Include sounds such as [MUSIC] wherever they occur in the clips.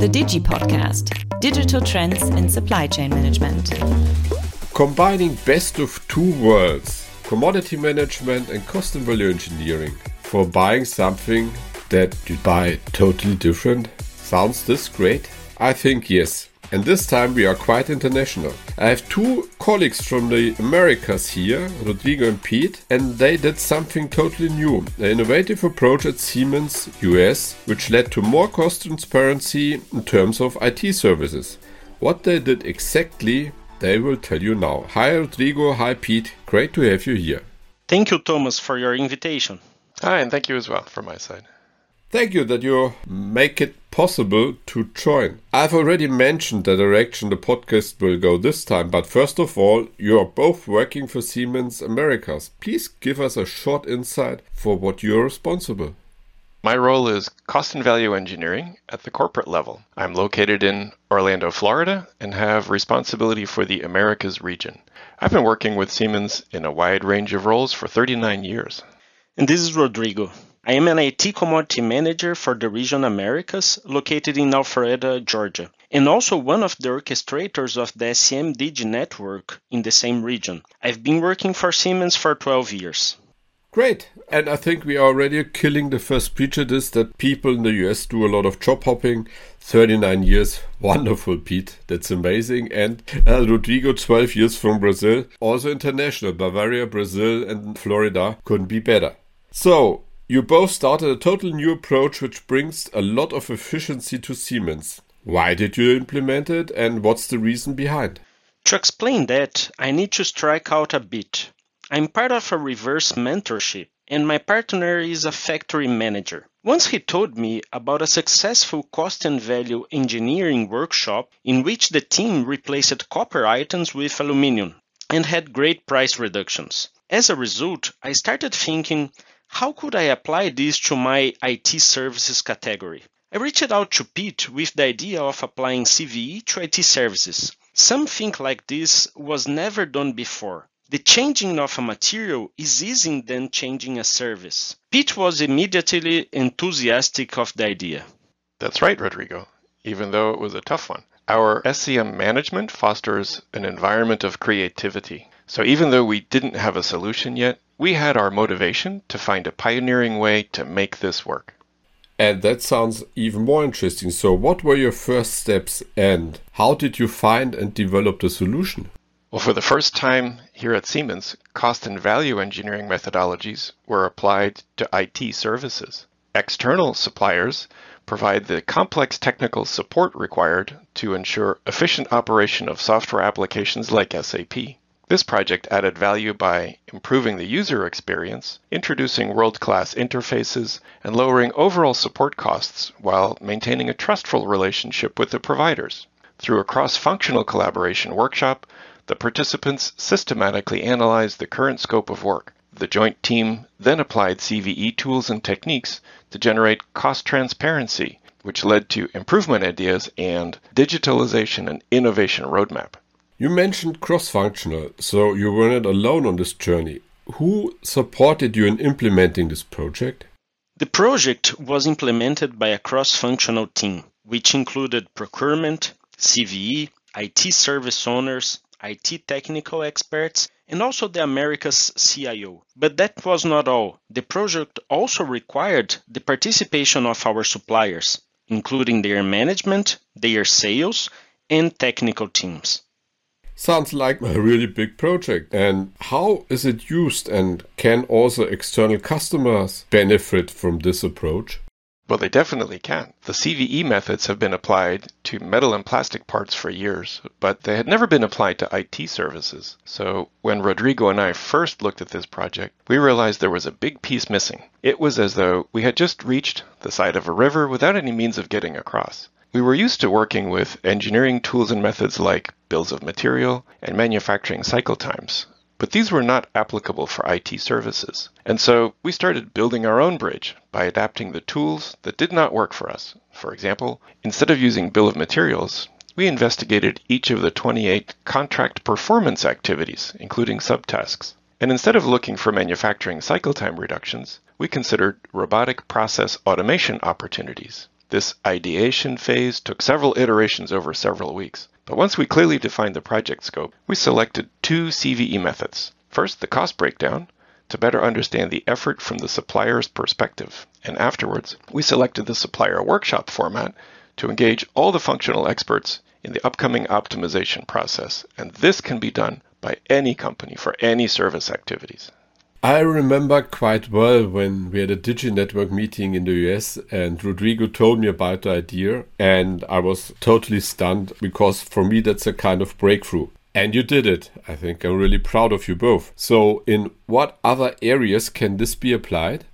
The Digi Podcast Digital Trends in Supply Chain Management. Combining best of two worlds commodity management and cost and value engineering for buying something that you buy totally different. Sounds this great? I think yes. And this time we are quite international. I have two colleagues from the Americas here, Rodrigo and Pete, and they did something totally new. An innovative approach at Siemens US, which led to more cost transparency in terms of IT services. What they did exactly, they will tell you now. Hi Rodrigo, hi Pete, great to have you here. Thank you, Thomas, for your invitation. Hi, and thank you as well from my side. Thank you that you make it possible to join. I've already mentioned the direction the podcast will go this time, but first of all, you are both working for Siemens Americas. Please give us a short insight for what you're responsible. My role is cost and value engineering at the corporate level. I'm located in Orlando, Florida, and have responsibility for the Americas region. I've been working with Siemens in a wide range of roles for 39 years. And this is Rodrigo. I am an IT commodity manager for the region Americas, located in Alpharetta, Georgia, and also one of the orchestrators of the SCM Digi network in the same region. I've been working for Siemens for 12 years. Great. And I think we are already killing the first prejudice that people in the US do a lot of job hopping. 39 years. [LAUGHS] Wonderful, Pete. That's amazing. And uh, Rodrigo, 12 years from Brazil. Also international. Bavaria, Brazil, and Florida couldn't be better. So, you both started a total new approach which brings a lot of efficiency to Siemens. Why did you implement it and what's the reason behind? To explain that, I need to strike out a bit. I'm part of a reverse mentorship, and my partner is a factory manager. Once he told me about a successful cost and value engineering workshop in which the team replaced copper items with aluminum and had great price reductions. As a result, I started thinking how could I apply this to my IT services category? I reached out to Pete with the idea of applying CVE to IT services. Something like this was never done before. The changing of a material is easier than changing a service. Pete was immediately enthusiastic of the idea. That's right, Rodrigo, even though it was a tough one. Our SCM management fosters an environment of creativity. So even though we didn't have a solution yet, we had our motivation to find a pioneering way to make this work. And that sounds even more interesting. So, what were your first steps and how did you find and develop the solution? Well, for the first time here at Siemens, cost and value engineering methodologies were applied to IT services. External suppliers provide the complex technical support required to ensure efficient operation of software applications like SAP. This project added value by improving the user experience, introducing world-class interfaces, and lowering overall support costs while maintaining a trustful relationship with the providers. Through a cross-functional collaboration workshop, the participants systematically analyzed the current scope of work. The joint team then applied CVE tools and techniques to generate cost transparency, which led to improvement ideas and digitalization and innovation roadmap. You mentioned cross functional, so you were not alone on this journey. Who supported you in implementing this project? The project was implemented by a cross functional team, which included procurement, CVE, IT service owners, IT technical experts, and also the Americas CIO. But that was not all. The project also required the participation of our suppliers, including their management, their sales, and technical teams. Sounds like a really big project. And how is it used and can also external customers benefit from this approach? Well, they definitely can. The CVE methods have been applied to metal and plastic parts for years, but they had never been applied to IT services. So when Rodrigo and I first looked at this project, we realized there was a big piece missing. It was as though we had just reached the side of a river without any means of getting across. We were used to working with engineering tools and methods like bills of material and manufacturing cycle times, but these were not applicable for IT services. And so we started building our own bridge by adapting the tools that did not work for us. For example, instead of using bill of materials, we investigated each of the 28 contract performance activities, including subtasks. And instead of looking for manufacturing cycle time reductions, we considered robotic process automation opportunities. This ideation phase took several iterations over several weeks. But once we clearly defined the project scope, we selected two CVE methods. First, the cost breakdown, to better understand the effort from the supplier's perspective. And afterwards, we selected the supplier workshop format to engage all the functional experts in the upcoming optimization process. And this can be done by any company for any service activities. I remember quite well when we had a Digi Network meeting in the US and Rodrigo told me about the idea and I was totally stunned because for me that's a kind of breakthrough. And you did it. I think I'm really proud of you both. So, in what other areas can this be applied?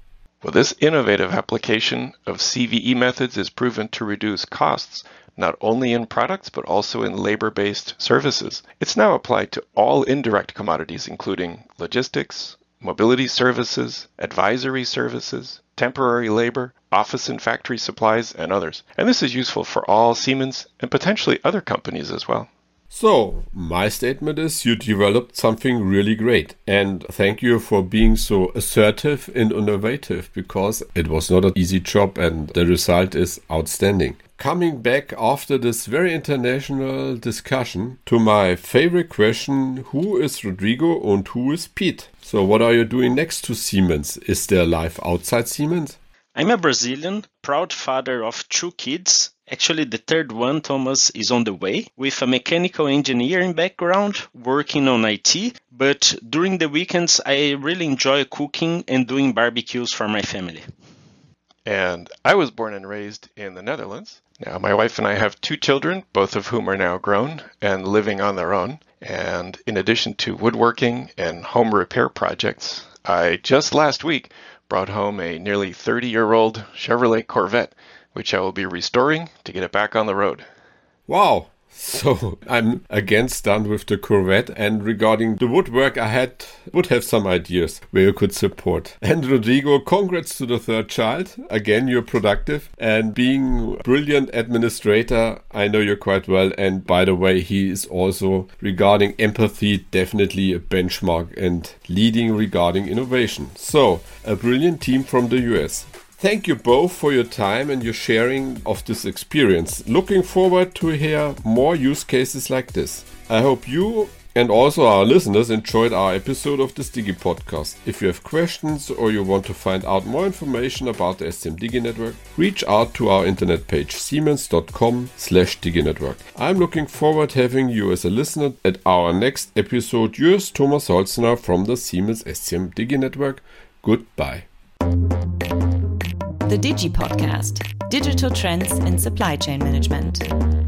Well, this innovative application of CVE methods is proven to reduce costs not only in products but also in labor based services. It's now applied to all indirect commodities, including logistics, mobility services, advisory services, temporary labor, office and factory supplies, and others. And this is useful for all Siemens and potentially other companies as well. So, my statement is you developed something really great. And thank you for being so assertive and innovative because it was not an easy job and the result is outstanding. Coming back after this very international discussion to my favorite question who is Rodrigo and who is Pete? So, what are you doing next to Siemens? Is there life outside Siemens? I'm a Brazilian, proud father of two kids Actually, the third one, Thomas, is on the way with a mechanical engineering background, working on IT. But during the weekends, I really enjoy cooking and doing barbecues for my family. And I was born and raised in the Netherlands. Now, my wife and I have two children, both of whom are now grown and living on their own. And in addition to woodworking and home repair projects, I just last week brought home a nearly 30 year old Chevrolet Corvette which I will be restoring to get it back on the road. Wow. So I'm again stunned with the Corvette and regarding the woodwork I had would have some ideas where you could support. And Rodrigo, congrats to the third child. Again you're productive and being brilliant administrator, I know you quite well and by the way he is also regarding empathy definitely a benchmark and leading regarding innovation. So a brilliant team from the US. Thank you both for your time and your sharing of this experience. Looking forward to hear more use cases like this. I hope you and also our listeners enjoyed our episode of the Digi podcast. If you have questions or you want to find out more information about the SCM Digi Network, reach out to our internet page siemens.com slash diginetwork. I'm looking forward to having you as a listener at our next episode. Yours, Thomas Holzner from the Siemens SCM Digi Network. Goodbye. The Digi Podcast Digital Trends in Supply Chain Management.